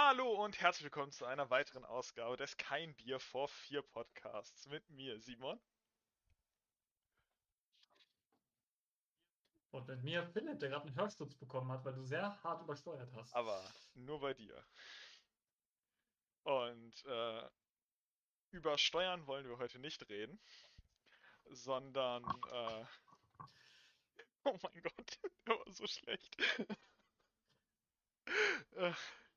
Hallo und herzlich willkommen zu einer weiteren Ausgabe des Kein Bier vor vier Podcasts mit mir, Simon. Und mit mir Philipp, der gerade einen Hörsturz bekommen hat, weil du sehr hart übersteuert hast. Aber nur bei dir. Und äh, über Steuern wollen wir heute nicht reden, sondern äh, oh mein Gott, der war so schlecht.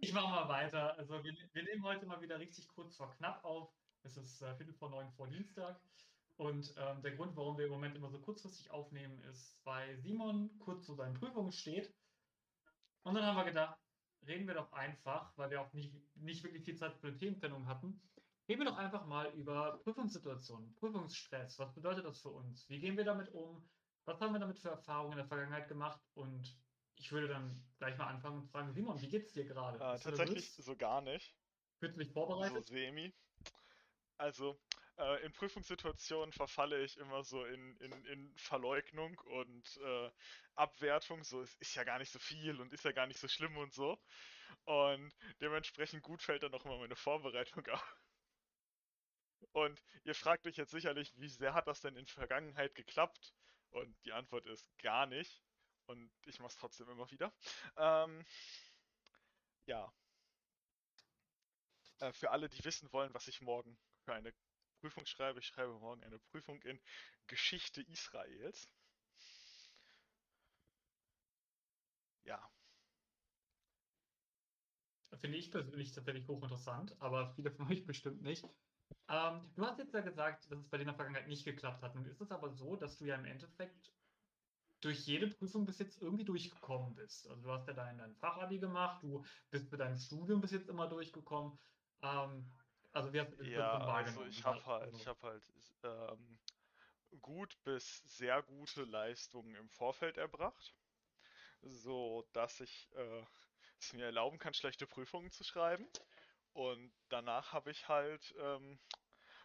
Ich mache mal weiter. Also wir, wir, nehmen heute mal wieder richtig kurz vor knapp auf. Es ist äh, Viertel vor neun vor Dienstag. Und ähm, der Grund, warum wir im Moment immer so kurzfristig aufnehmen, ist, weil Simon kurz zu seinen Prüfungen steht. Und dann haben wir gedacht, reden wir doch einfach, weil wir auch nicht, nicht wirklich viel Zeit für die Themenfindung hatten, reden wir doch einfach mal über Prüfungssituationen, Prüfungsstress. Was bedeutet das für uns? Wie gehen wir damit um? Was haben wir damit für Erfahrungen in der Vergangenheit gemacht? Und ich würde dann gleich mal anfangen und fragen, Simon, wie geht es dir gerade? Äh, tatsächlich so gar nicht. Fühlst du dich vorbereitet? So semi. Also, äh, in Prüfungssituationen verfalle ich immer so in, in, in Verleugnung und äh, Abwertung. So, es ist ja gar nicht so viel und ist ja gar nicht so schlimm und so. Und dementsprechend gut fällt dann auch immer meine Vorbereitung auf. Und ihr fragt euch jetzt sicherlich, wie sehr hat das denn in Vergangenheit geklappt? Und die Antwort ist gar nicht. Und ich mache es trotzdem immer wieder. Ähm, ja. Äh, für alle, die wissen wollen, was ich morgen für eine Prüfung schreibe, ich schreibe morgen eine Prüfung in Geschichte Israels. Ja. Finde ich persönlich tatsächlich hochinteressant, aber viele von euch bestimmt nicht. Ähm, du hast jetzt ja gesagt, dass es bei dir in der Vergangenheit nicht geklappt hat. Nun ist es aber so, dass du ja im Endeffekt durch jede Prüfung bis jetzt irgendwie durchgekommen bist. Also du hast ja dein, dein Fachabi gemacht, du bist mit deinem Studium bis jetzt immer durchgekommen. Ähm, also wir haben ja, also ich habe halt, also. ich habe halt ähm, gut bis sehr gute Leistungen im Vorfeld erbracht, so dass ich äh, es mir erlauben kann, schlechte Prüfungen zu schreiben. Und danach habe ich halt ähm,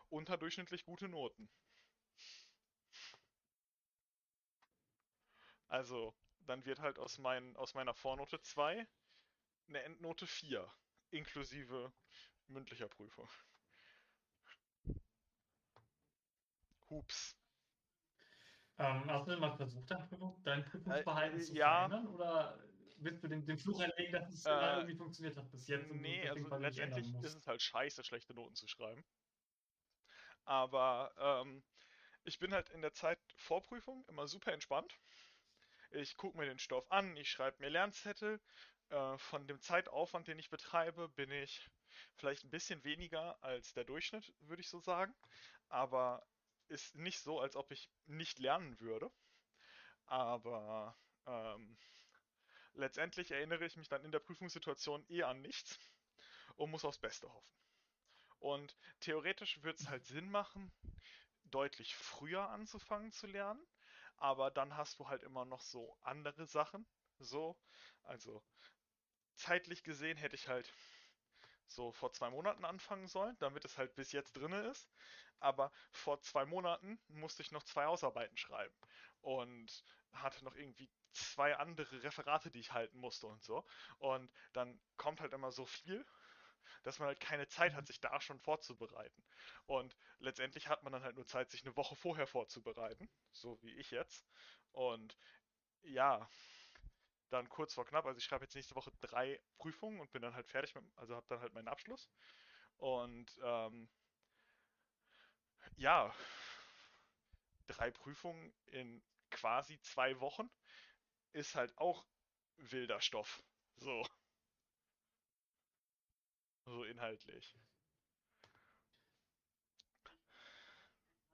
unterdurchschnittlich gute Noten. Also, dann wird halt aus, mein, aus meiner Vornote 2 eine Endnote 4, inklusive mündlicher Prüfung. Hups. Ähm, hast du denn mal versucht, dein, Prüfung, dein Prüfungsverhalten äh, zu ja. verändern? Oder willst du den, den Fluch erlegen, dass es äh, irgendwie funktioniert hat bis jetzt? Nee, also letztendlich ist es halt scheiße, schlechte Noten zu schreiben. Aber ähm, ich bin halt in der Zeit Vorprüfung immer super entspannt. Ich gucke mir den Stoff an, ich schreibe mir Lernzettel. Äh, von dem Zeitaufwand, den ich betreibe, bin ich vielleicht ein bisschen weniger als der Durchschnitt, würde ich so sagen. Aber ist nicht so, als ob ich nicht lernen würde. Aber ähm, letztendlich erinnere ich mich dann in der Prüfungssituation eher an nichts und muss aufs Beste hoffen. Und theoretisch würde es halt Sinn machen, deutlich früher anzufangen zu lernen, aber dann hast du halt immer noch so andere Sachen. So, also zeitlich gesehen hätte ich halt so vor zwei Monaten anfangen sollen, damit es halt bis jetzt drinne ist. Aber vor zwei Monaten musste ich noch zwei Hausarbeiten schreiben und hatte noch irgendwie zwei andere Referate, die ich halten musste und so. Und dann kommt halt immer so viel dass man halt keine Zeit hat, mhm. sich da schon vorzubereiten. Und letztendlich hat man dann halt nur Zeit, sich eine Woche vorher vorzubereiten, so wie ich jetzt. Und ja, dann kurz vor knapp, also ich schreibe jetzt nächste Woche drei Prüfungen und bin dann halt fertig mit, also habe dann halt meinen Abschluss. Und ähm, ja, drei Prüfungen in quasi zwei Wochen ist halt auch wilder Stoff. So. So inhaltlich.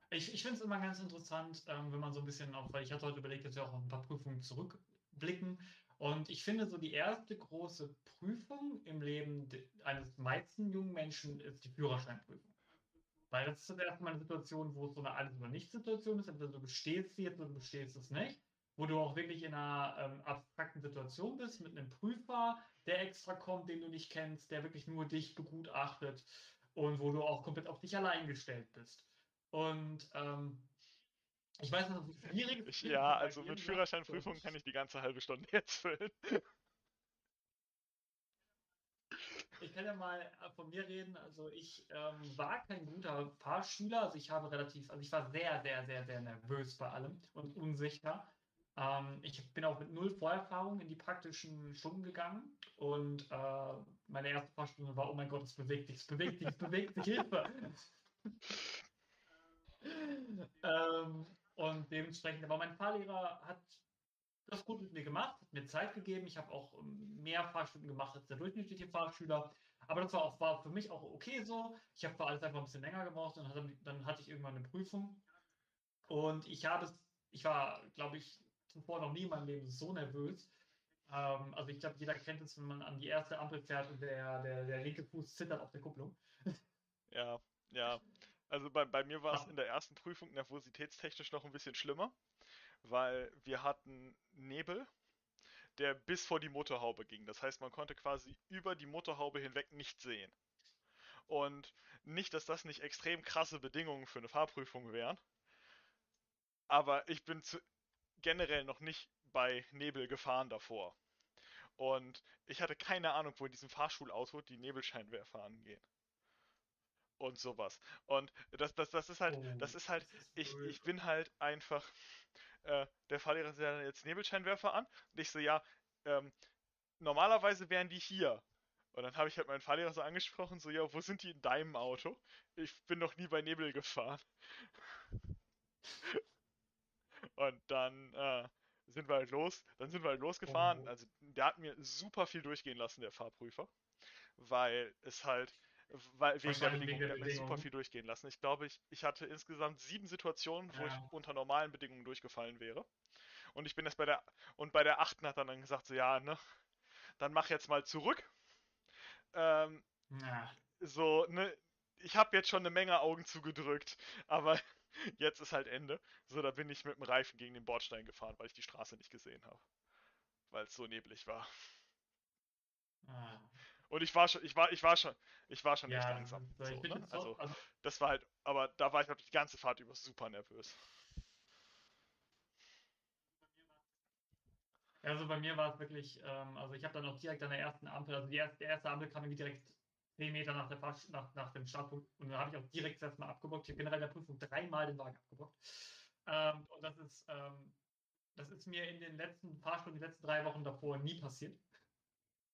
Ich, ich finde es immer ganz interessant, ähm, wenn man so ein bisschen auch, weil ich hatte heute überlegt, dass wir auch auf ein paar Prüfungen zurückblicken. Und ich finde, so die erste große Prüfung im Leben eines meisten jungen Menschen ist die Führerscheinprüfung. Weil das ist das erste Mal eine Situation, wo es so eine Alles- oder Nicht-Situation ist. Entweder du bestehst sie jetzt oder du bestehst es nicht wo du auch wirklich in einer ähm, abstrakten Situation bist, mit einem Prüfer, der extra kommt, den du nicht kennst, der wirklich nur dich begutachtet und wo du auch komplett auf dich allein gestellt bist. Und ähm, ich weiß, dass es schwierig ist. Ja, also mit Führerscheinprüfung kann ich die ganze halbe Stunde jetzt füllen. ich kann ja mal äh, von mir reden. Also ich ähm, war kein guter Fahrschüler. Also ich habe relativ, also ich war sehr, sehr, sehr, sehr nervös bei allem und unsicher. Ähm, ich bin auch mit null Vorerfahrung in die praktischen Stunden gegangen und äh, meine erste Fahrstunde war, oh mein Gott, es bewegt sich, es bewegt sich, es bewegt sich, Hilfe. ähm, und dementsprechend, aber mein Fahrlehrer hat das gut mit mir gemacht, hat mir Zeit gegeben. Ich habe auch mehr Fahrstunden gemacht als der durchschnittliche Fahrschüler. Aber das war, auch, war für mich auch okay so. Ich habe für alles einfach ein bisschen länger gebraucht und dann, dann hatte ich irgendwann eine Prüfung. Und ich habe es, ich war, glaube ich, zuvor noch nie in meinem Leben so nervös. Ähm, also ich glaube, jeder kennt es, wenn man an die erste Ampel fährt und der, der, der linke Fuß zittert auf der Kupplung. Ja, ja. Also bei, bei mir war es in der ersten Prüfung nervositätstechnisch noch ein bisschen schlimmer weil wir hatten Nebel, der bis vor die Motorhaube ging. Das heißt, man konnte quasi über die Motorhaube hinweg nicht sehen. Und nicht, dass das nicht extrem krasse Bedingungen für eine Fahrprüfung wären, aber ich bin zu, generell noch nicht bei Nebel gefahren davor. Und ich hatte keine Ahnung, wo in diesem Fahrschulauto die Nebelscheinwerfer angehen. Und sowas. Und das, das, das ist halt, das oh, ist halt, ich, ich bin halt einfach äh, der Fahrlehrer sagt dann jetzt Nebelscheinwerfer an. Und ich so, ja, ähm, normalerweise wären die hier. Und dann habe ich halt meinen Fahrlehrer so angesprochen, so, ja, wo sind die in deinem Auto? Ich bin noch nie bei Nebel gefahren. Und dann äh, sind wir halt los, dann sind wir halt losgefahren. Oh. Also der hat mir super viel durchgehen lassen, der Fahrprüfer. Weil es halt, weil, wegen der Bedingungen, der hat super viel durchgehen lassen. Ich glaube, ich, ich hatte insgesamt sieben Situationen, wo ja. ich unter normalen Bedingungen durchgefallen wäre. Und ich bin jetzt bei der, und bei der achten hat er dann gesagt, so, ja, ne, dann mach jetzt mal zurück. Ähm, ja. So, ne, ich habe jetzt schon eine Menge Augen zugedrückt, aber jetzt ist halt Ende. So, da bin ich mit dem Reifen gegen den Bordstein gefahren, weil ich die Straße nicht gesehen habe. Weil es so neblig war. Ah. Und ich war schon, ich war, ich war schon, ich war schon ja, echt langsam. So, ne? also, also, das war halt, aber da war ich halt die ganze Fahrt über super nervös. Also bei mir war es wirklich, ähm, also ich habe dann auch direkt an der ersten Ampel, also die erste, die erste Ampel kam irgendwie direkt 10 Meter nach, der Fahr nach, nach dem Startpunkt und dann habe ich auch direkt erstmal abgebockt. Ich habe generell in der Prüfung dreimal den Wagen abgebockt. Ähm, und das ist, ähm, das ist mir in den letzten Fahrstunden, die letzten drei Wochen davor nie passiert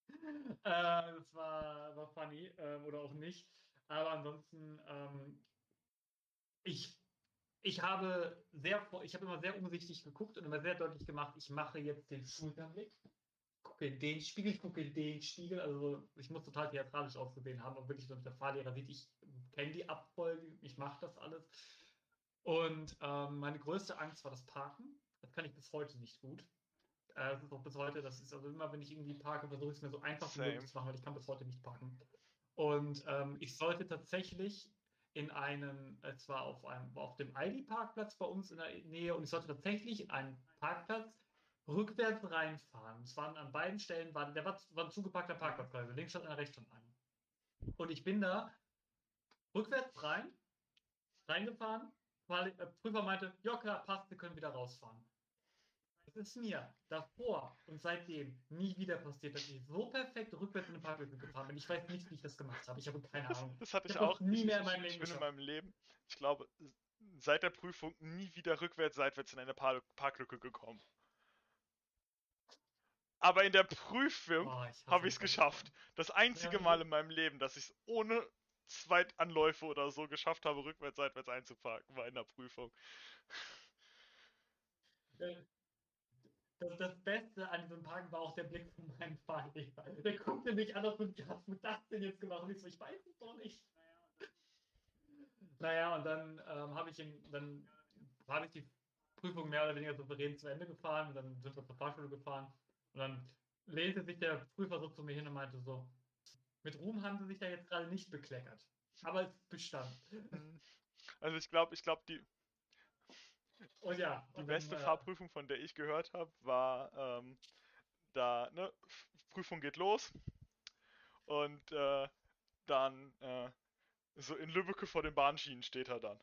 äh, das war, war funny äh, oder auch nicht. Aber ansonsten, ähm, ich, ich habe sehr, ich habe immer sehr umsichtig geguckt und immer sehr deutlich gemacht, ich mache jetzt den Schulterblick, gucke in den Spiegel, gucke in den Spiegel. Also ich muss total theatralisch ausgesehen haben und wirklich so mit der Fahrlehrer sieht, ich kenne die Abfolge, ich mache das alles. Und ähm, meine größte Angst war das Parken. Das kann ich bis heute nicht gut. Äh, das ist auch bis heute, das ist also immer, wenn ich irgendwie parke, versuche ich es mir so einfach wie möglich zu machen, weil ich kann bis heute nicht parken. Und ähm, ich sollte tatsächlich in einem, es war auf einem, auf dem Aldi-Parkplatz bei uns in der Nähe und ich sollte tatsächlich einen Parkplatz rückwärts reinfahren. Es waren an beiden Stellen, war, der war, war ein zugepackter Parkplatz, also links stand einer, rechts stand einer. Und ich bin da rückwärts rein, reingefahren, weil der Prüfer meinte, ja klar, passt, wir können wieder rausfahren. Es ist mir davor und seitdem nie wieder passiert, dass ich so perfekt rückwärts in den Parkplatz gefahren bin. Ich weiß nicht, wie ich das gemacht habe. Ich habe keine Ahnung. Das, das hatte ich, ich auch nie mehr in meinem Leben. Ich bin in meinem Leben, ich glaube, seit der Prüfung nie wieder rückwärts, seitwärts in eine Park Parklücke gekommen. Aber in der Prüfung oh, habe ich es geschafft. Das einzige ja, Mal in meinem Leben, dass ich es ohne Zweitanläufe oder so geschafft habe, rückwärts, seitwärts einzuparken, war in der Prüfung. Äh, das, das Beste an diesem Park war auch der Blick von meinem Fahrlehrer. Der guckte mich an und wie hast du das denn jetzt gemacht? Und ich so, ich weiß es doch nicht. Naja, und dann ähm, habe ich ihn, dann habe ich die Prüfung mehr oder weniger souverän zu Ende gefahren und dann sind wir zur Fahrschule gefahren und dann lehnte sich der Prüfer so zu mir hin und meinte so, mit Ruhm haben sie sich da jetzt gerade nicht bekleckert. Aber es bestand. Also ich glaube, ich glaube, die, und ja. Die beste dann, Fahrprüfung, von der ich gehört habe, war ähm, da, ne, Prüfung geht los und äh, dann äh, so in Lübbecke vor den Bahnschienen steht er dann.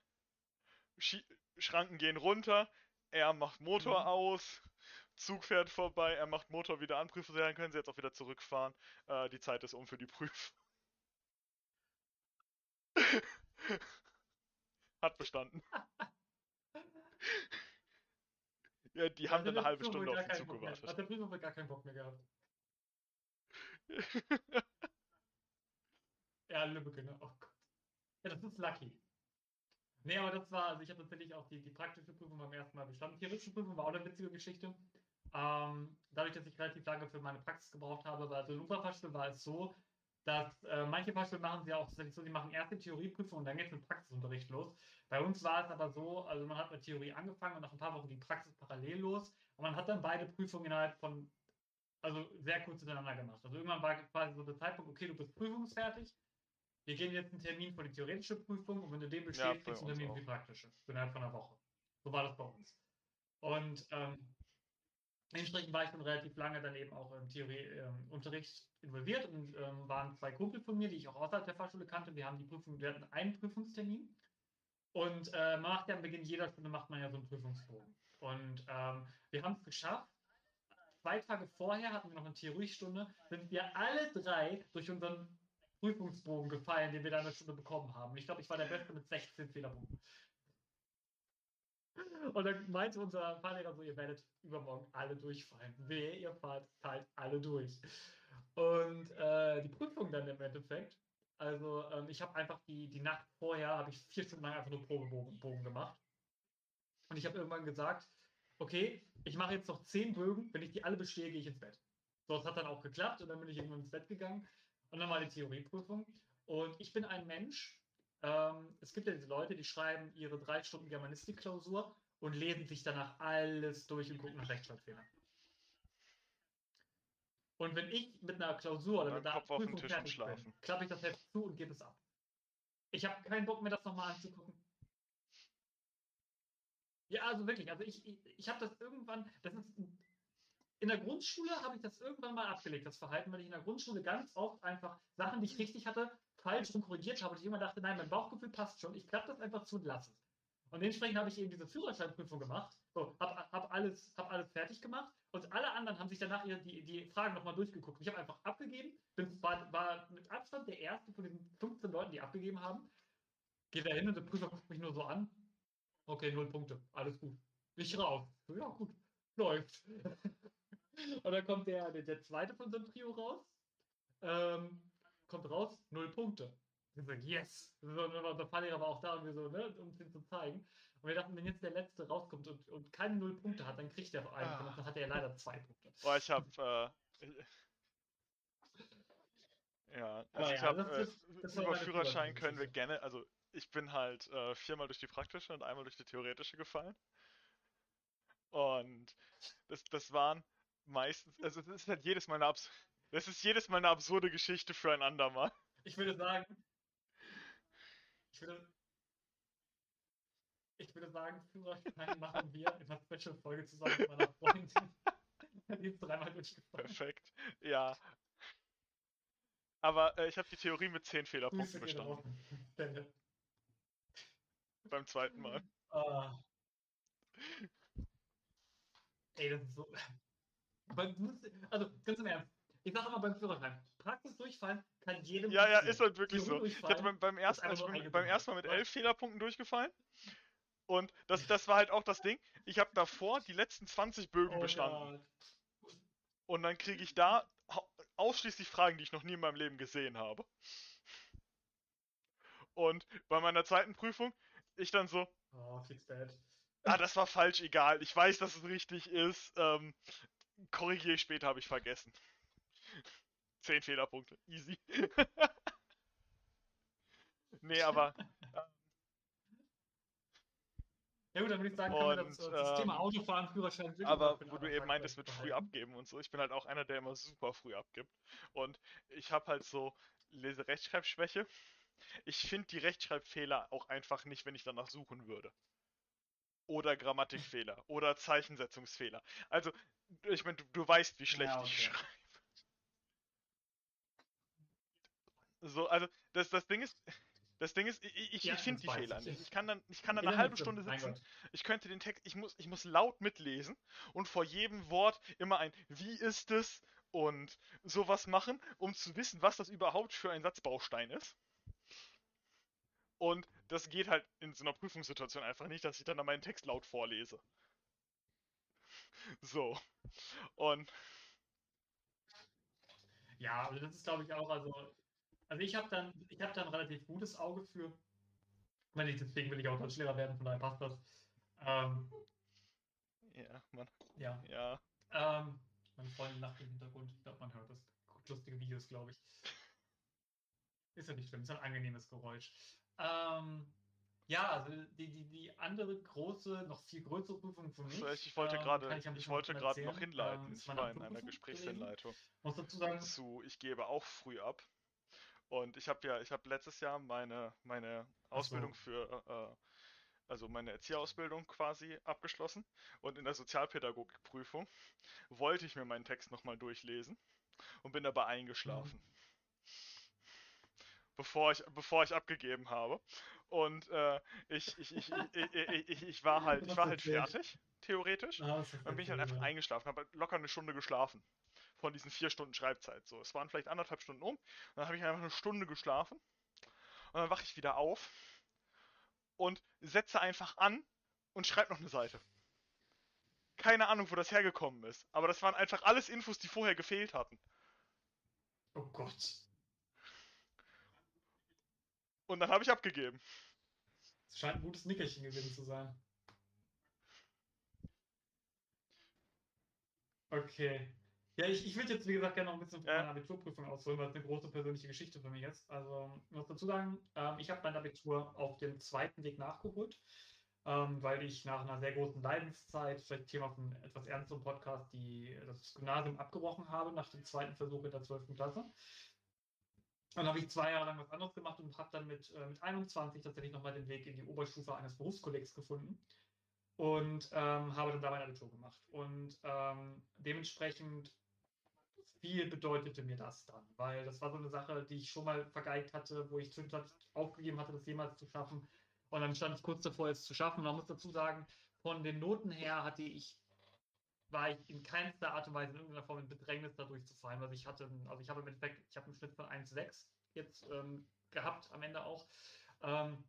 Schie Schranken gehen runter, er macht Motor mhm. aus, Zug fährt vorbei, er macht Motor wieder an, Prüfer, dann können sie jetzt auch wieder zurückfahren. Äh, die Zeit ist um für die Prüfung. Hat bestanden. ja, die haben dann eine halbe Stunde auf den Zug Bock mehr- gewartet. Hat der Prüfer wohl gar keinen Bock mehr gehabt. Ja, Lübbecke, ne? Oh Gott. Ja, das ist lucky. Nee, aber das war, also ich habe tatsächlich auch die, die praktische Prüfung beim ersten Mal bestanden. Die theoretische Prüfung war auch eine witzige Geschichte. Ähm, dadurch, dass ich relativ lange für meine Praxis gebraucht habe, weil in Oberfachschule war es so, dass äh, manche Fachschulen machen sie auch tatsächlich so, die machen erst die Theorieprüfung und dann geht es mit Praxisunterricht los. Bei uns war es aber so, also man hat mit Theorie angefangen und nach ein paar Wochen die Praxis parallel los und man hat dann beide Prüfungen innerhalb von, also sehr kurz hintereinander gemacht. Also irgendwann war quasi so der Zeitpunkt, okay, du bist prüfungsfertig, wir gehen jetzt einen Termin für die theoretische Prüfung und wenn du den bestehst, bei kriegst du einen Termin für die praktische. Innerhalb von einer Woche. So war das bei uns. Und ähm, Dementsprechend war ich dann relativ lange dann eben auch im Theorieunterricht involviert und ähm, waren zwei Kumpel von mir, die ich auch außerhalb der Fachschule kannte. Wir haben die Prüfung, wir hatten einen Prüfungstermin und äh, man macht ja am Beginn jeder Stunde macht man ja so einen Prüfungsbogen. Und ähm, wir haben es geschafft. Zwei Tage vorher hatten wir noch eine Theoriestunde, sind wir alle drei durch unseren Prüfungsbogen gefallen, den wir da in der Stunde bekommen haben. Ich glaube, ich war der Beste mit 16 Fehlerpunkten. Und dann meinte unser Fahrlehrer so, ihr werdet übermorgen alle durchfallen. Wehe, ihr fahrt, fallt alle durch. Und äh, die Prüfung dann im Endeffekt, also ähm, ich habe einfach die, die Nacht vorher, habe ich vier Stunden lang einfach nur Probebogen Bogen gemacht. Und ich habe irgendwann gesagt, okay, ich mache jetzt noch zehn Bögen, wenn ich die alle bestehe, gehe ich ins Bett. So, das hat dann auch geklappt und dann bin ich irgendwann ins Bett gegangen. Und dann war die Theorieprüfung. Und ich bin ein Mensch, ähm, es gibt ja diese Leute, die schreiben ihre drei Stunden Germanistik-Klausur und lesen sich danach alles durch und gucken nach Rechtschreibfehlern. Und wenn ich mit einer Klausur oder mit einer Kopf Prüfung fertig bin, klappe ich das Heft zu und gebe es ab. Ich habe keinen Bock mehr, das nochmal anzugucken. Ja, also wirklich, also ich, ich, ich habe das irgendwann, das ist in der Grundschule habe ich das irgendwann mal abgelegt, das Verhalten, weil ich in der Grundschule ganz oft einfach Sachen, die ich richtig hatte, falsch und korrigiert habe und ich immer dachte, nein, mein Bauchgefühl passt schon, ich klappe das einfach zu und lasse es. Und dementsprechend habe ich eben diese Führerscheinprüfung gemacht, so, hab, hab, alles, hab alles fertig gemacht und alle anderen haben sich danach die, die Fragen nochmal durchgeguckt. Ich habe einfach abgegeben, bin, war, war mit Abstand der erste von diesen 15 Leuten, die abgegeben haben. Geht da hin und der Prüfer guckt mich nur so an. Okay, null Punkte, alles gut. Ich raus. So, ja, gut, läuft. und dann kommt der, der, der zweite von unserem Trio raus. Ähm, kommt raus, null Punkte. Wir so, yes! So, unser Fahrlehrer war auch da, und wir so, ne, um es ihm zu zeigen. Und wir dachten, wenn jetzt der Letzte rauskommt und, und keine null Punkte hat, dann kriegt er einen. Ah. Dann hat er leider zwei Punkte. Boah, ich hab, äh, ja, also Aber ich ja, hab, das äh, ist- das war über Führerschein können wir gerne, also ich bin halt äh, viermal durch die praktische und einmal durch die theoretische gefallen. Und das, das waren meistens, also es ist halt jedes Mal eine abs das ist jedes Mal eine absurde Geschichte für ein andermal. Ich würde sagen, ich würde, ich würde sagen, Führerschein machen wir in einer Special-Folge zusammen mit meiner Freundin. Die ist dreimal durchgefallen. Perfekt. Ja. Aber äh, ich habe die Theorie mit 10 Fehlerpunkten bestanden. Beim zweiten Mal. Ah. Ey, das ist so. Also, ganz im Ernst. Ich sage immer beim Führerschein, Praxis durchfallen kann jedem Ja, ja, ist halt wirklich so. Ich hatte beim, beim, ersten, also ich bin beim ersten Mal mit? 11 Fehlerpunkten durchgefallen. Und das, das war halt auch das Ding. Ich habe davor die letzten 20 Bögen Oh bestanden. Gott. Und dann kriege ich da ausschließlich Fragen, die ich noch nie in meinem Leben gesehen habe. Und bei meiner zweiten Prüfung, ich dann so, Oh, fix that. ah, das war falsch, egal. Ich weiß, dass es richtig ist. Ähm, korrigiere ich später, habe ich vergessen. 10 Fehlerpunkte. Easy. nee, aber Ja gut, dann würde ich sagen, können wir das, Und, das Thema ähm, Autofahren, Führerschein, Aber wo du eben meintest, mit früh abgeben und so, ich bin halt auch einer, der immer super früh abgibt. Und ich habe halt so Lese-Rechtschreibschwäche. Ich finde die Rechtschreibfehler auch einfach nicht, wenn ich danach suchen würde. Oder Grammatikfehler oder Zeichensetzungsfehler. Also, ich meine, du, du weißt, wie schlecht Ja, ich okay. schreibe. So, also, das, das Ding ist, das Ding ist, ich, ich, Ja, ich finde die Fehler ich. nicht. Ich kann dann, ich kann dann In eine halbe Stunde sitzen ich könnte den Text, ich muss, ich muss laut mitlesen und vor jedem Wort immer ein Wie ist es und sowas machen, um zu wissen, was das überhaupt für ein Satzbaustein ist. Und das geht halt in so einer Prüfungssituation einfach nicht, dass ich dann meinen Text laut vorlese. So. Und. Ja, also das ist glaube ich auch, also. Also ich habe dann, ich habe dann ein relativ gutes Auge für. Wenn ich, deswegen will ich auch Deutschlehrer werden, von daher passt das. Ähm, ja, man. Ja. Ja. Ähm, meine Freundin lacht im Hintergrund. Ich glaube, man hört das. Guckt lustige Videos, glaube ich. Ist ja nicht schlimm, ist ein angenehmes Geräusch. Ähm, ja, also die, die, die andere große, noch viel größere Prüfung für mich. Ich wollte ähm, gerade, ich wollte gerade noch erzählen. hinleiten. Ähm, ich war in einer Gesprächshinleitung Muss dazu sagen, zu, ich gebe auch früh ab. Und ich habe ja, ich habe letztes Jahr meine, meine Ausbildung für, äh, also meine Erzieherausbildung quasi abgeschlossen. Und in der Sozialpädagogikprüfung wollte ich mir meinen Text nochmal durchlesen und bin dabei eingeschlafen. Bevor ich, bevor ich abgegeben habe. Und äh, ich, ich, ich, ich, ich, ich, ich war halt, ich war halt fertig, theoretisch. ah, Dann bin ich halt einfach eingeschlafen, habe halt locker eine Stunde geschlafen. Von diesen vier Stunden Schreibzeit. So, es waren vielleicht anderthalb Stunden um. Dann habe ich einfach eine Stunde geschlafen. Und dann wache ich wieder auf und setze einfach an und schreibe noch eine Seite. Keine Ahnung, wo das hergekommen ist. Aber das waren einfach alles Infos, die vorher gefehlt hatten. Oh Gott. Und dann habe ich abgegeben. Es scheint ein gutes Nickerchen gewesen zu sein. Okay. Ja, ich, ich würde jetzt, wie gesagt, gerne noch ein bisschen von meiner Abiturprüfung ausholen, weil es eine große persönliche Geschichte für mich ist. Also, ich muss dazu sagen, ähm, ich habe mein Abitur auf dem zweiten Weg nachgeholt, ähm, weil ich nach einer sehr großen Leidenszeit, vielleicht Thema von etwas ernsterem Podcast, die, das Gymnasium abgebrochen habe nach dem zweiten Versuch in der 12. Klasse. Dann habe ich zwei Jahre lang was anderes gemacht und habe dann mit, äh, mit 21 tatsächlich nochmal den Weg in die Oberstufe eines Berufskollegs gefunden und ähm, habe dann da mein Abitur gemacht. Und ähm, dementsprechend viel bedeutete mir das dann, weil das war so eine Sache, die ich schon mal vergeigt hatte, wo ich zwischenzeitlich aufgegeben hatte, das jemals zu schaffen. Und dann stand ich kurz davor, es zu schaffen. Man muss dazu sagen, von den Noten her hatte ich, war ich in keinster Art und Weise in irgendeiner Form in Bedrängnis dadurch zu fallen. Also ich hatte, also ich habe im Endeffekt, ich habe einen Schnitt von 1,6 jetzt ähm, gehabt am Ende auch. Ähm,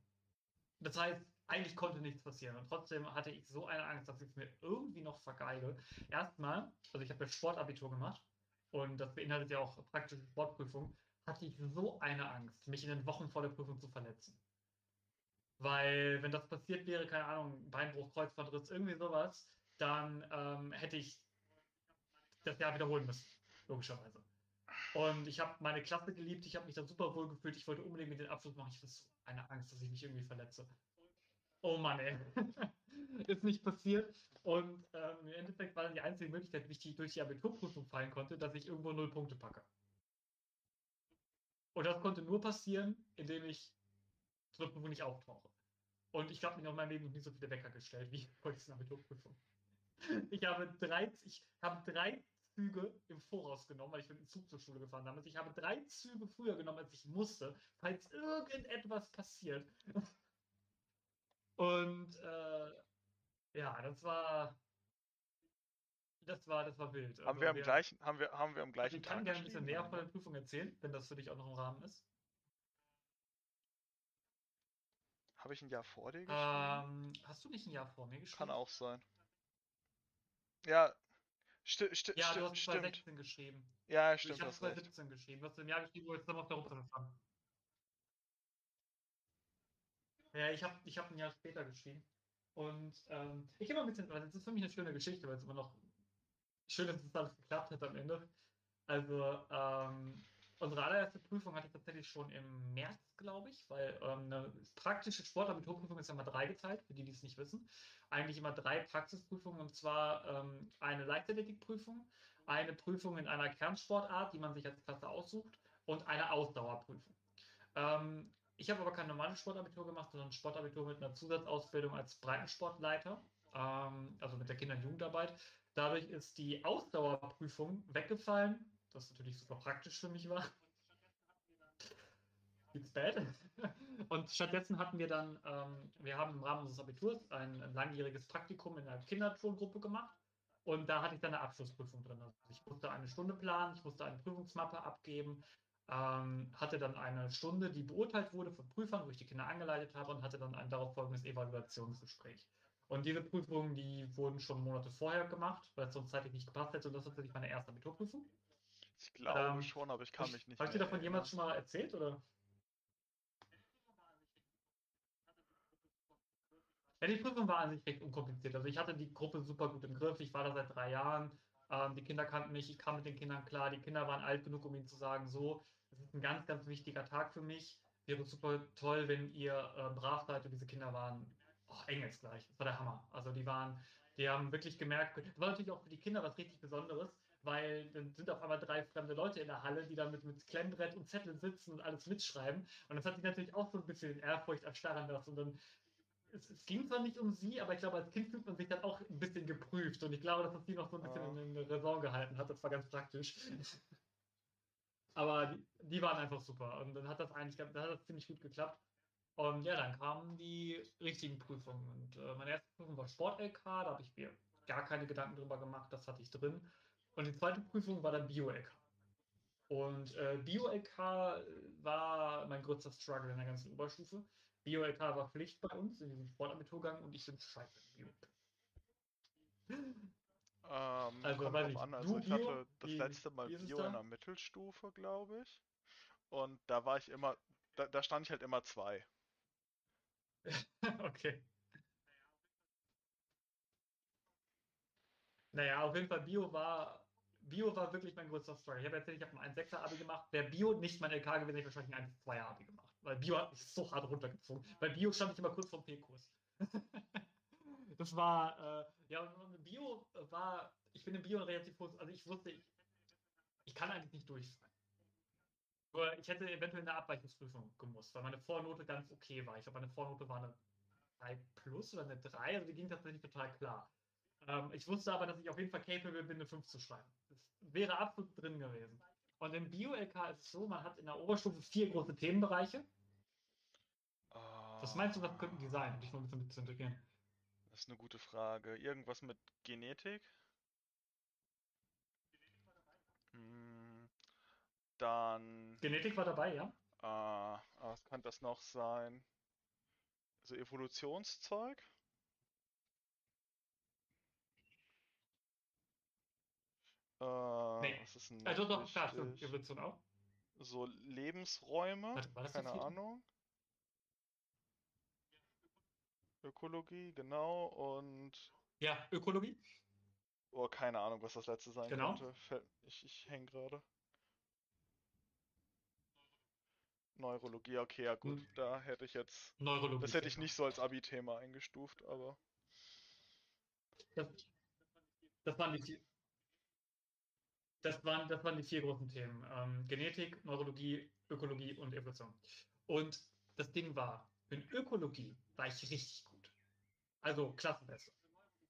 das heißt, eigentlich konnte nichts passieren. Und trotzdem hatte ich so eine Angst, dass ich es mir irgendwie noch vergeige. Erstmal, also ich habe ja Sportabitur gemacht und das beinhaltet ja auch praktische Sportprüfung, hatte ich so eine Angst, mich in den Wochen vor der Prüfung zu verletzen. Weil, wenn das passiert wäre, keine Ahnung, Beinbruch, Kreuzbandriss, irgendwie sowas, dann ähm, hätte ich das Jahr wiederholen müssen, logischerweise. Und ich habe meine Klasse geliebt, ich habe mich da super wohl gefühlt, ich wollte unbedingt mit den Abschluss machen. Ich hatte so eine Angst, dass ich mich irgendwie verletze. Oh Mann, ey. Ist nicht passiert. Und ähm, im Endeffekt war dann die einzige Möglichkeit, wie ich die, durch die Abiturprüfung fallen konnte, dass ich irgendwo null Punkte packe. Und das konnte nur passieren, indem ich zur Prüfung nicht auftauche. Und ich habe mir in meinem Leben noch nie so viele Wecker gestellt wie bei dieser Abiturprüfung. Ich habe drei, ich habe drei Züge im Voraus genommen, weil ich mit dem Zug zur Schule gefahren habe. Ich habe drei Züge früher genommen, als ich musste, falls irgendetwas passiert. Und äh, ja, das war das war das war wild. Haben Also wir am wir- gleichen, haben wir, haben wir am also gleichen ich kann Tag gerne ein bisschen mehr von der Prüfung erzählen, wenn das für dich auch noch im Rahmen ist. Habe ich ein Jahr vor dir geschrieben? Ähm, hast du nicht ein Jahr vor mir geschrieben? Kann auch sein. Ja, sti sti Ja, du sti hast stimmt. 2016 geschrieben. Ja, Ich stimmt, habe hast recht. 2017 geschrieben. Du hast im Jahr geschrieben, wo wir zusammen auf der Rumpf waren. Ja, ich habe ich hab ein Jahr später geschrieben. Und ähm, ich immer ein bisschen, weil das ist für mich eine schöne Geschichte, weil es immer noch schön ist, dass es alles geklappt hat am Ende. Also, ähm, unsere allererste Prüfung hatte ich tatsächlich schon im März, glaube ich, weil ähm, eine praktische Sportabiturprüfung ist ja immer dreigeteilt, für die, die es nicht wissen. Eigentlich immer drei Praxisprüfungen und zwar ähm, eine Leichtathletikprüfung, eine Prüfung in einer Kernsportart, die man sich als Klasse aussucht und eine Ausdauerprüfung. Ähm, ich habe aber kein normales Sportabitur gemacht, sondern ein Sportabitur mit einer Zusatzausbildung als Breitensportleiter, ähm, also mit der Kinder- und Jugendarbeit. Dadurch ist die Ausdauerprüfung weggefallen, das natürlich super praktisch für mich war. It's bad. Und stattdessen hatten wir dann, ähm, wir haben im Rahmen unseres Abiturs ein, langjähriges Praktikum in einer Kindertongruppe gemacht. Und da hatte ich dann eine Abschlussprüfung drin. Also ich musste eine Stunde planen, ich musste eine Prüfungsmappe abgeben. Ähm, hatte dann eine Stunde, die beurteilt wurde von Prüfern, wo ich die Kinder angeleitet habe und hatte dann ein darauf folgendes Evaluationsgespräch. Und diese Prüfungen, die wurden schon Monate vorher gemacht, weil es sonst zeitlich nicht gepasst hätte. Und das war tatsächlich meine erste Abiturprüfung. Ich glaube ähm, schon, aber ich kann mich nicht. Ich dir davon jemals schon mal erzählt, oder? Ja, die Prüfung war an sich recht unkompliziert. Also ich hatte die Gruppe super gut im Griff. Ich war da seit drei Jahren. Ähm, die Kinder kannten mich, ich kam mit den Kindern klar. Die Kinder waren alt genug, um ihnen zu sagen, so, das ist ein ganz, ganz wichtiger Tag für mich. Wäre super toll, wenn ihr äh, brav seid und diese Kinder waren oh, engelsgleich. Das war der Hammer. Also die waren, die haben wirklich gemerkt, das war natürlich auch für die Kinder was richtig Besonderes, weil dann sind auf einmal drei fremde Leute in der Halle, die dann mit, mit Klemmbrett und Zettel sitzen und alles mitschreiben. Und das hat sich natürlich auch so ein bisschen in Ehrfurcht erstarren lassen. Und dann es, es, ging zwar nicht um sie, aber ich glaube, als Kind fühlt man sich dann auch ein bisschen geprüft. Und ich glaube, dass das sie noch so ein bisschen oh. in, in Raison gehalten hat. Das war ganz praktisch. aber die, die, waren einfach super. Und dann hat das eigentlich dann hat das ziemlich gut geklappt. Und ja, dann kamen die richtigen Prüfungen. Und äh, meine erste Prüfung war Sport-LK, da habe ich mir gar keine Gedanken drüber gemacht, das hatte ich drin. Und die zweite Prüfung war dann Bio-LK. Und äh, Bio-LK war mein größter Struggle in der ganzen Oberstufe. Bio-LK war Pflicht bei uns in diesem Sportabiturgang und ich bin scheiße. Ähm, also, kommt drauf an. Also, ich hatte das letzte Mal Bio in der Mittelstufe, glaube ich. Und da war ich immer, da, da stand ich halt immer zwei. okay. Naja, auf jeden Fall Bio war Bio war wirklich mein größter Struggle. Ich habe erzählt, ich habe ein 1,6er Abi gemacht. Wäre Bio nicht mein LK gewesen, hätte ich wahrscheinlich ein 1,2er Abi gemacht. Weil Bio hat mich so hart runtergezogen. Bei Bio stand ich immer kurz vom P-Kurs. das war, äh, ja, und Bio war, ich bin im Bio relativ, also ich wusste, ich, ich kann eigentlich nicht. Nur ich hätte eventuell eine Abweichungsprüfung gemusst, weil meine Vornote ganz okay war. Ich glaube, meine Vornote war eine 3 plus oder eine 3, also die ging tatsächlich total klar. Ähm, ich wusste aber, dass ich auf jeden Fall capable bin, eine 5 zu schreiben. Das wäre absolut drin gewesen. Und im Bio-LK ist es so, man hat in der Oberstufe vier große Themenbereiche. Was meinst du, was könnten die sein? Um dich mal ein bisschen zu integrieren. Das ist eine gute Frage. Irgendwas mit Genetik? Hm, dann. Genetik war dabei, ja? Ah, was kann das noch sein? Also Evolutionszeug? Äh, nee. Also doch, stimmt. Evolution auch. So Lebensräume? Warte, Keine Ahnung. Ökologie, genau, und. Ja, Ökologie. Oh, keine Ahnung, was das letzte sein genau. könnte. Ich, ich hänge gerade. Neurologie, okay, ja gut, hm. da hätte ich jetzt. Neurologie. Das hätte ich nicht so als Abi-Thema eingestuft, aber. Das, das waren die vier. Das waren, das waren die vier großen Themen. Ähm, Genetik, Neurologie, Ökologie und Evolution. Und das Ding war, in Ökologie war ich richtig gut. Also Klassenbeste.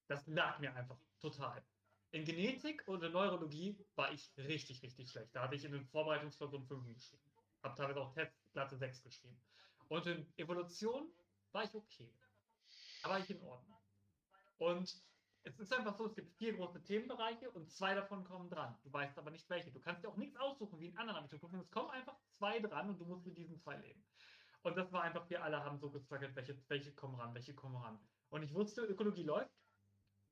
Das lag mir einfach total. In Genetik und in Neurologie war ich richtig, richtig schlecht. Da hatte ich in den Vorbereitungsklausuren 5 geschrieben. Habe teilweise auch Tests glatte 6 geschrieben. Und in Evolution war ich okay. Da war ich in Ordnung. Und es ist einfach so, es gibt vier große Themenbereiche und zwei davon kommen dran. Du weißt aber nicht welche. Du kannst dir auch nichts aussuchen wie in anderen Abiturprüfungen. Es kommen einfach zwei dran und du musst mit diesen zwei leben. Und das war einfach, wir alle haben so gestruggelt, welche, welche kommen ran, welche kommen ran. Und ich wusste, Ökologie läuft.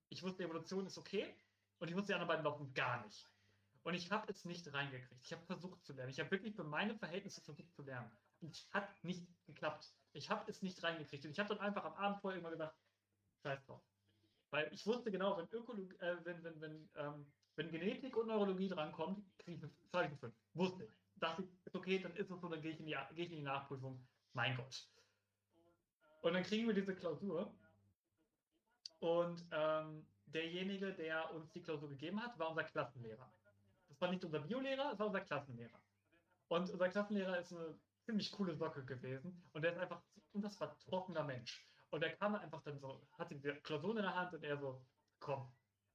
Ich wusste, Evolution ist okay. Und ich wusste, die anderen beiden laufen gar nicht. Und ich habe es nicht reingekriegt. Ich habe versucht zu lernen. Ich habe wirklich für meine Verhältnisse versucht zu lernen. Und es hat nicht geklappt. Ich habe es nicht reingekriegt. Und ich habe dann einfach am Abend vorher immer gedacht, scheiß drauf. Weil ich wusste genau, wenn Ökologie, äh, wenn, wenn, wenn, ähm, wenn Genetik und Neurologie drankommt, kriege ich eine 5. Wusste ich. Dachte ich, ist okay, dann ist es so, dann gehe ich, geh ich in die Nachprüfung. Mein Gott. Und dann kriegen wir diese Klausur. Und ähm, derjenige, der uns die Klausur gegeben hat, war unser Klassenlehrer. Das war nicht unser Biolehrer, das war unser Klassenlehrer. Und unser Klassenlehrer ist eine ziemlich coole Socke gewesen. Und der ist einfach ein unfassbar trockener Mensch. Und der kam einfach dann so, hatte die Klausur in der Hand und er so, komm,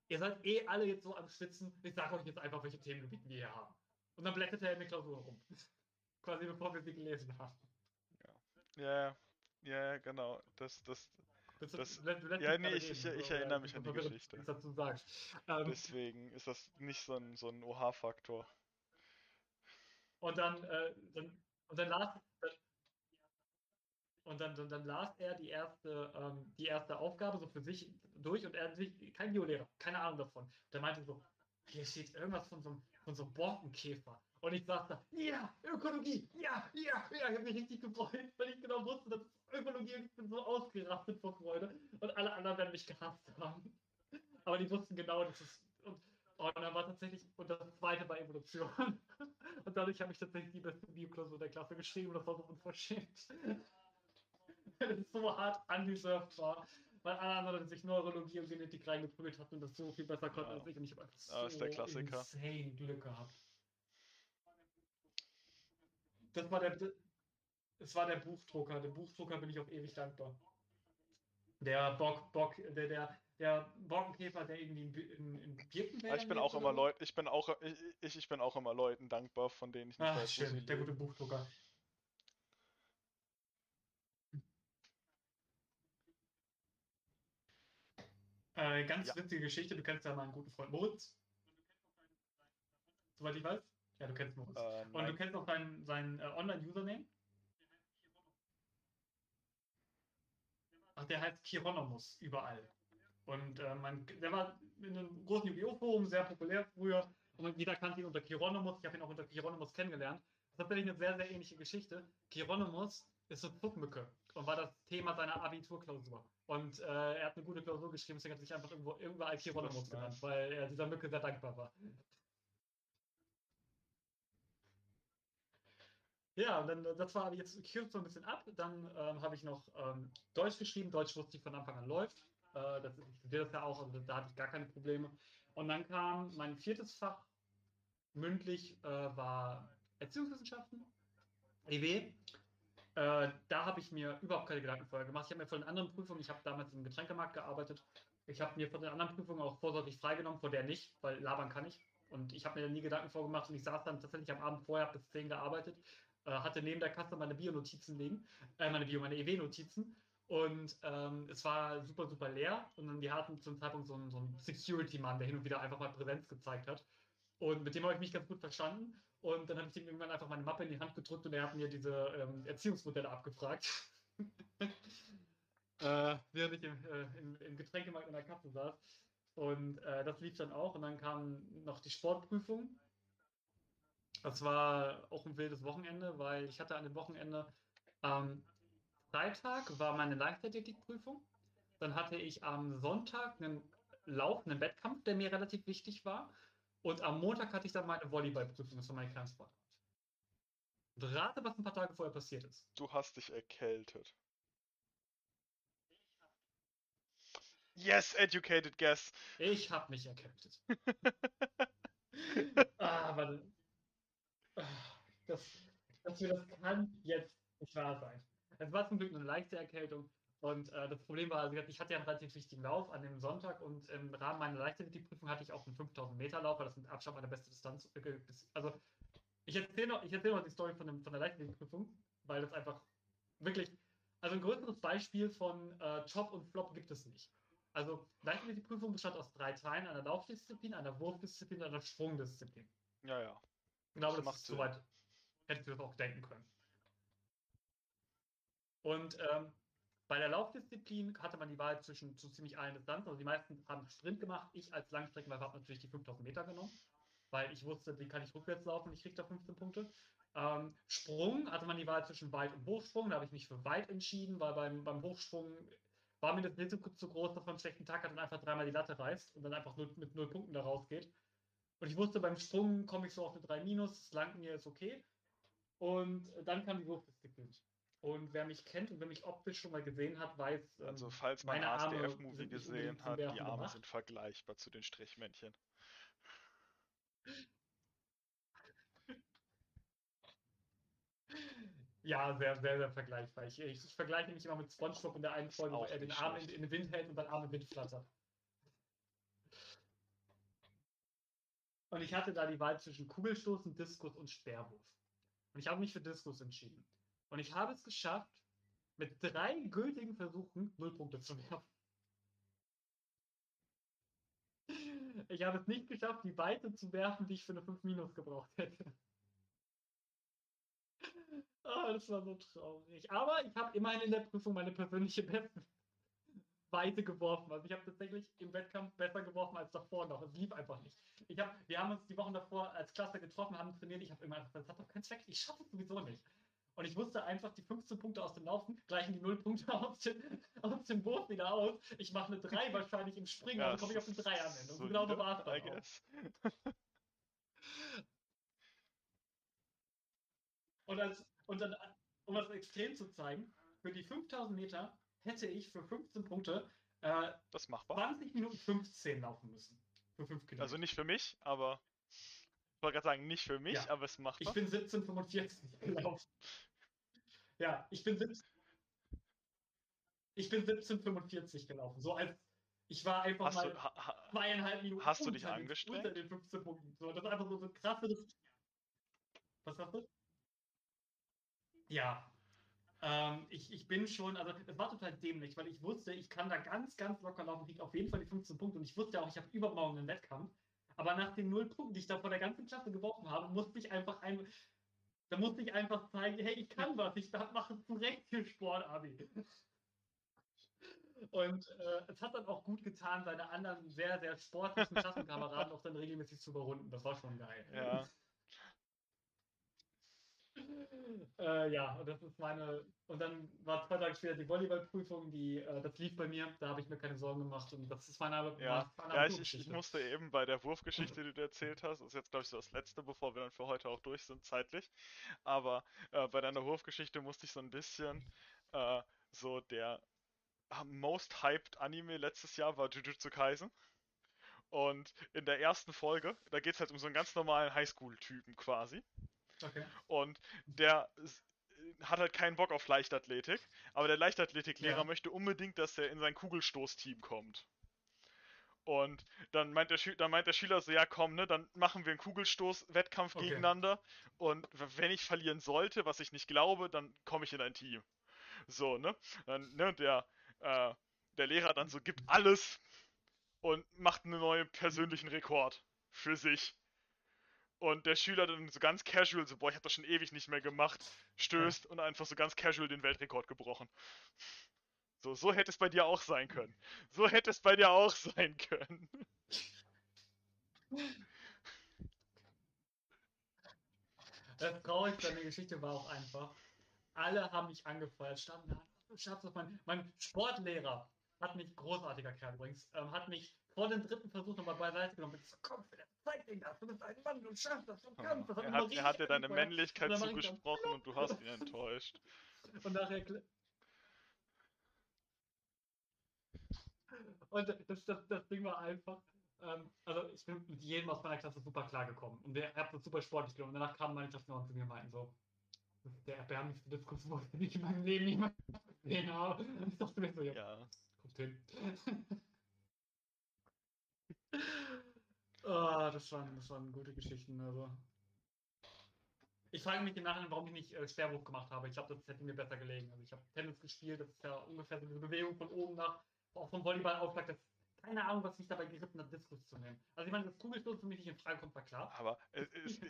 ihr seid eh alle jetzt so am Schwitzen, ich sage euch jetzt einfach, welche Themengebiete wir hier haben. Und dann blätterte er in die Klausur rum. Quasi bevor wir sie gelesen haben. Ja, ja, genau. Das, das, das, das ja, nee, ich, ich, ich, erinnere mich an die Geschichte. Dazu sagst. Ähm, Deswegen ist das nicht so ein, so ein OH-Faktor. Und dann, äh, dann, und dann las, und dann, dann, dann las er die erste, ähm, die erste Aufgabe so für sich durch und er hat sich, kein Biolehrer, keine Ahnung davon. Der meinte so, hier steht irgendwas von so einem, von so Borkenkäfer. Und ich da, ja, Ökologie, ja, ja, ja, ich habe mich richtig gefreut, weil ich genau wusste, dass Ökologie. Ich bin so ausgerastet vor Freude. Und alle anderen werden mich gehasst haben. Aber die wussten genau, dass es. Und, und dann war tatsächlich, und das zweite war Evolution. Und dadurch habe ich tatsächlich die beste Bioklausur der Klasse geschrieben. Das war so unverschämt. Das ist so hart angesurft war weil alle anderen sich Neurologie und Genetik reingeprügelt hatten und das so viel besser konnten ja. als ich. Und ich habe einfach so ah, ist der Klassiker. insane Glück gehabt. Das war der, das war der Buchdrucker. Der Buchdrucker bin ich auch ewig dankbar. Der Bock, Bock, der, der, der Borkenkäfer, der irgendwie in, in, in Birkenwäldern Ich bin auch immer Leuten, ich bin auch, ich, ich bin auch immer Leuten dankbar, von denen ich nicht Ach, weiß, schön, der gute Buchdrucker. Äh, ganz ja. witzige Geschichte, du kennst ja meinen guten Freund Moritz. Soweit ich weiß. Ja, du kennst Moritz. Äh, Und du kennst auch seinen, seinen äh, Online-Username? Ach, der heißt Chironomus überall. Und äh, man, der war in einem großen Yu-Gi-Oh!-Forum sehr populär früher. Und jeder kannte ihn unter Chironomus. Ich habe ihn auch unter Chironomus kennengelernt. Das ist tatsächlich eine sehr, sehr ähnliche Geschichte. Chironomus ist eine Zuckmücke und war das Thema seiner Abiturklausur. Und äh, er hat eine gute Klausur geschrieben, deswegen hat er sich einfach irgendwo überall Chironomus genannt, weil er dieser Mücke sehr dankbar war. Ja, und dann, das war jetzt kürzt so ein bisschen ab. Dann ähm, habe ich noch ähm, Deutsch geschrieben. Deutsch wusste ich von Anfang an läuft. Äh, das, ich studiere das ja auch, also da hatte ich gar keine Probleme. Und dann kam mein viertes Fach mündlich, äh, war Erziehungswissenschaften, EW. Äh, da habe ich mir überhaupt keine Gedanken vorher gemacht. Ich habe mir von den anderen Prüfungen, ich habe damals im Getränkemarkt gearbeitet, ich habe mir von den anderen Prüfungen auch vorsorglich freigenommen, vor der nicht, weil labern kann ich. Und ich habe mir nie Gedanken vorgemacht und ich saß dann tatsächlich am Abend vorher, bis 10 gearbeitet, äh, hatte neben der Kasse meine Bio-Notizen liegen, äh, meine Bio, meine EW-Notizen. Und ähm, es war super, super leer. Und dann, wir hatten zum Zeitpunkt so einen, so einen Security-Mann, der hin und wieder einfach mal Präsenz gezeigt hat. Und mit dem habe ich mich ganz gut verstanden. Und dann habe ich ihm irgendwann einfach meine Mappe in die Hand gedrückt und er hat mir diese ähm, Erziehungsmodelle abgefragt. äh, während ich im, äh, im, im, Getränkemarkt in der Kasse saß. Und äh, das lief dann auch. Und dann kam noch die Sportprüfung. Das war auch ein wildes Wochenende, weil ich hatte an dem Wochenende am Freitag war meine Leichtathletikprüfung. Dann hatte ich am Sonntag einen Lauf, einen Wettkampf, der mir relativ wichtig war. Und am Montag hatte ich dann meine Volleyballprüfung, das war mein Kernsportart. Und rate, was ein paar Tage vorher passiert ist. Du hast dich erkältet. Yes, educated guess. Ich habe mich erkältet. ah, warte. Das, das, das kann jetzt nicht wahr sein. Es war zum Glück eine leichte Erkältung. Und äh, das Problem war, also ich hatte ja einen relativ wichtigen Lauf an dem Sonntag und im Rahmen meiner Leichtathletikprüfung hatte ich auch einen 5000 Meter Lauf, weil das mit Abstand meine beste Distanz. Äh, also ich erzähle noch, ich erzähl noch die Story von, dem, von der Leichtathletikprüfung, weil das einfach wirklich, also ein größeres Beispiel von äh, Top und Flop gibt es nicht. Also Leichtathletikprüfung bestand aus drei Teilen, einer Laufdisziplin, einer Wurfdisziplin und einer Sprungdisziplin. Ja, ja. Ich glaube, das, das ist soweit, hättest du das auch denken können. Und ähm, bei der Laufdisziplin hatte man die Wahl zwischen zu ziemlich allen Distanzen. Also die meisten haben Sprint gemacht. Ich als Langstreckenläufer habe natürlich die 5000 Meter genommen, weil ich wusste, die kann ich rückwärts laufen. Ich kriege da 15 Punkte. Ähm, Sprung hatte man die Wahl zwischen Weit- und Hochsprung. Da habe ich mich für Weit entschieden, weil beim, beim Hochsprung war mir das Risiko zu groß, dass man einen schlechten Tag hat und einfach dreimal die Latte reißt und dann einfach nur mit null Punkten da rausgeht. Und ich wusste, beim Sprung komme ich so auf eine 3 minus, das langt mir ist okay. Und dann kam die Wurfdisziplin. Und wer mich kennt und wer mich optisch schon mal gesehen hat, weiß. Ähm, also, falls man ASDF-Movie gesehen hat, die Arme gemacht. sind vergleichbar zu den Strichmännchen. Ja, sehr, sehr, sehr vergleichbar. Ich, ich, ich vergleiche mich immer mit Spongebob in der einen Folge, wo er den Arm in, in, den Wind hält und dann Arm im Wind flattert. Und ich hatte da die Wahl zwischen Kugelstoßen, Diskus und Sperrwurf. Und ich habe mich für Diskus entschieden. Und ich habe es geschafft, mit drei gültigen Versuchen null Punkte zu werfen. Ich habe es nicht geschafft, die Weite zu werfen, die ich für eine 5 Minus gebraucht hätte. Oh, das war so traurig. Aber ich habe immerhin in der Prüfung meine persönliche beste Weite geworfen. Also ich habe tatsächlich im Wettkampf besser geworfen als davor noch. Es lief einfach nicht. Ich hab, wir haben uns die Wochen davor als Klasse getroffen, haben trainiert. Ich habe immer gesagt, das hat doch keinen Zweck. Ich schaffe es sowieso nicht. Und ich wusste einfach, die 15 Punkte aus dem Laufen gleichen die 0 Punkte aus dem, aus dem Wurf wieder aus. Ich mache eine 3 wahrscheinlich im Springen, ja, also komme ich auf eine 3 am Ende. Und so genau so war es dann. Und, als, und dann, um das extrem zu zeigen, für die 5000 Meter hätte ich für 15 Punkte äh, das machbar. 20 Minuten 15 laufen müssen. Für 5 Kilometer. Also nicht für mich, aber. Ich wollte gerade sagen, nicht für mich, ja. aber es macht. Ich bin 17,45 gelaufen. ja, ich bin 17. Ich bin 17,45 gelaufen. So als ich war einfach hast mal du, ha, ha, zweieinhalb Minuten hast du dich angestrengt? unter den 15 Punkten. So, das ist einfach so, so krasse. Was hast du? Ja. Ähm, ich, ich bin schon, also es war total dämlich, weil ich wusste, ich kann da ganz, ganz locker laufen, kriege auf jeden Fall die 15 Punkte und ich wusste auch, ich habe übermorgen einen Wettkampf. Aber nach den null Punkten, die ich da vor der ganzen Klasse geworfen habe, musste ich einfach ein, da musste ich einfach zeigen, hey, ich kann was, ich mache zu Recht viel Sport, Abi. Und äh, es hat dann auch gut getan, seine anderen sehr, sehr sportlichen Klassenkameraden auch dann regelmäßig zu überrunden. Das war schon geil. Ja. Äh, ja, und das ist meine. Und dann war zwei Tage später die Volleyballprüfung, die, äh, das lief bei mir, da habe ich mir keine Sorgen gemacht und das ist meine. Ja, meine ja ich, ich, musste eben bei der Wurfgeschichte, die du erzählt hast, ist jetzt glaube ich so das letzte, bevor wir dann für heute auch durch sind, zeitlich. Aber äh, bei deiner Wurfgeschichte musste ich so ein bisschen äh, so der most hyped Anime letztes Jahr war Jujutsu Kaisen. Und in der ersten Folge, da geht es halt um so einen ganz normalen Highschool-Typen quasi. Okay. Und der hat halt keinen Bock auf Leichtathletik, aber der Leichtathletiklehrer ja. möchte unbedingt, dass er in sein Kugelstoßteam kommt. Und dann meint, der dann meint der Schüler so, ja komm, ne, dann machen wir einen Kugelstoß-Wettkampf okay. gegeneinander und wenn ich verlieren sollte, was ich nicht glaube, dann komme ich in ein Team. So, ne? Dann, ne, der, äh, der Lehrer dann so gibt alles und macht einen neuen persönlichen Rekord für sich. Und der Schüler dann so ganz casual, so, boah, ich hab das schon ewig nicht mehr gemacht, stößt und einfach so ganz casual den Weltrekord gebrochen. So, so hätte es bei dir auch sein können. So hätte es bei dir auch sein können. Das Traurigste an der Geschichte war auch einfach, alle haben mich angefeuert, standen da, mein, mein Sportlehrer hat mich, großartiger Kerl übrigens, ähm, hat mich vor dem dritten Versuch nochmal beiseite genommen. Mit so, komm, zeig dir das, du bist ein Mann, du schaffst das, du kannst das. Er hat, er hat dir deine Männlichkeit zugesprochen und du hast ihn enttäuscht. Und nachher. Und das, das, das Ding war einfach, ähm, also ich bin mit jedem aus meiner Klasse super klar gekommen und der hat das super sportlich genommen. Und danach kamen meine Klassenkameraden zu mir und meinten so, der erbärmlichste Diskurs, den ich in meinem Leben jemals gesehen habe. Und ich dachte mir so, ja, ja. kommt hin. oh, das, waren, das waren gute Geschichten. Also. Ich frage mich im Nachhinein, warum ich nicht äh, Schwerwurf gemacht habe. Ich glaube, das hätte mir besser gelegen. Also ich habe Tennis gespielt, das ist ja ungefähr so diese Bewegung von oben nach, auch vom Volleyball-Aufschlag. Das keine Ahnung, was mich dabei geritten hat, Diskus zu nehmen. Also ich meine, das Kugelstoßen für mich nicht in Frage kommt, war klar. Aber es,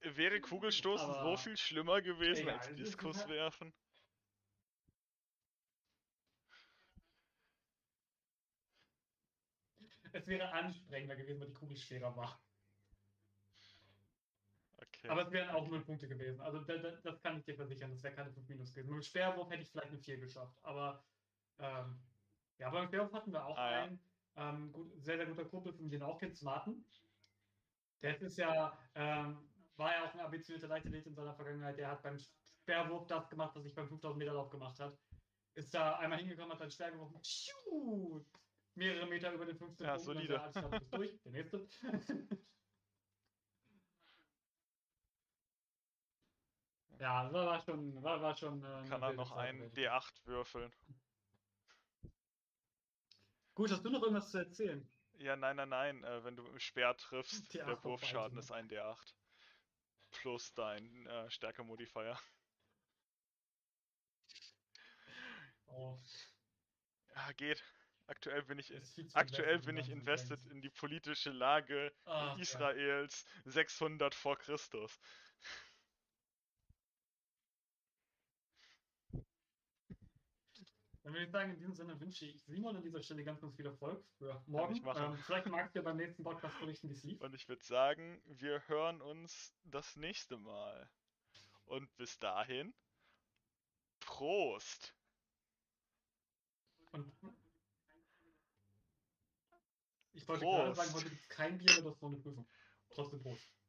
es wäre Kugelstoßen Aber so viel schlimmer gewesen egal, als Diskus werfen? Es wäre anstrengender gewesen, weil die Kugel schwerer war. Okay. Aber es wären auch 0 Punkte gewesen. Also das, das kann ich dir versichern, das wäre keine 5 Minus gewesen. Mit Sperrwurf hätte ich vielleicht eine 4 geschafft. Aber ähm, ja, beim Sperrwurf hatten wir auch ah, einen ja. ähm, gut, sehr, sehr guter Kumpel von den auch kennt, Martin. Der ist ja, ähm, war ja auch ein ambitionierter Leichtathlet in seiner Vergangenheit. Der hat beim Sperrwurf das gemacht, was ich beim 5000 Meter Lauf gemacht habe. Ist da einmal hingekommen, hat seinen Sperr geworfen, mehrere Meter über den 15 ja, Punkten. Solide. Alles klar, bist durch. Der nächste. ja, das war schon. War, war schon äh, Kann er noch einen D8 würfeln? Gut, hast du noch irgendwas zu erzählen? Ja, nein, nein, nein. Äh, wenn du im Speer triffst, der Wurfschaden ist ein D8. Plus dein äh, Stärke-Modifier. Oh. Ja, geht. Aktuell bin ich, aktuell bin ich invested in die politische Lage oh, Israels Gott. 600 vor Christus. Dann würde ich sagen, in diesem Sinne wünsche ich Simon an dieser Stelle ganz, ganz viel Erfolg für morgen. Ähm, vielleicht magst du ja beim nächsten Podcast berichten, wie es lief. Und ich würde sagen, wir hören uns das nächste Mal. Und bis dahin, Prost! Und ich wollte Prost. gerade sagen, heute gibt es kein Bier, das ist so eine Prüfung. Trotzdem Prost.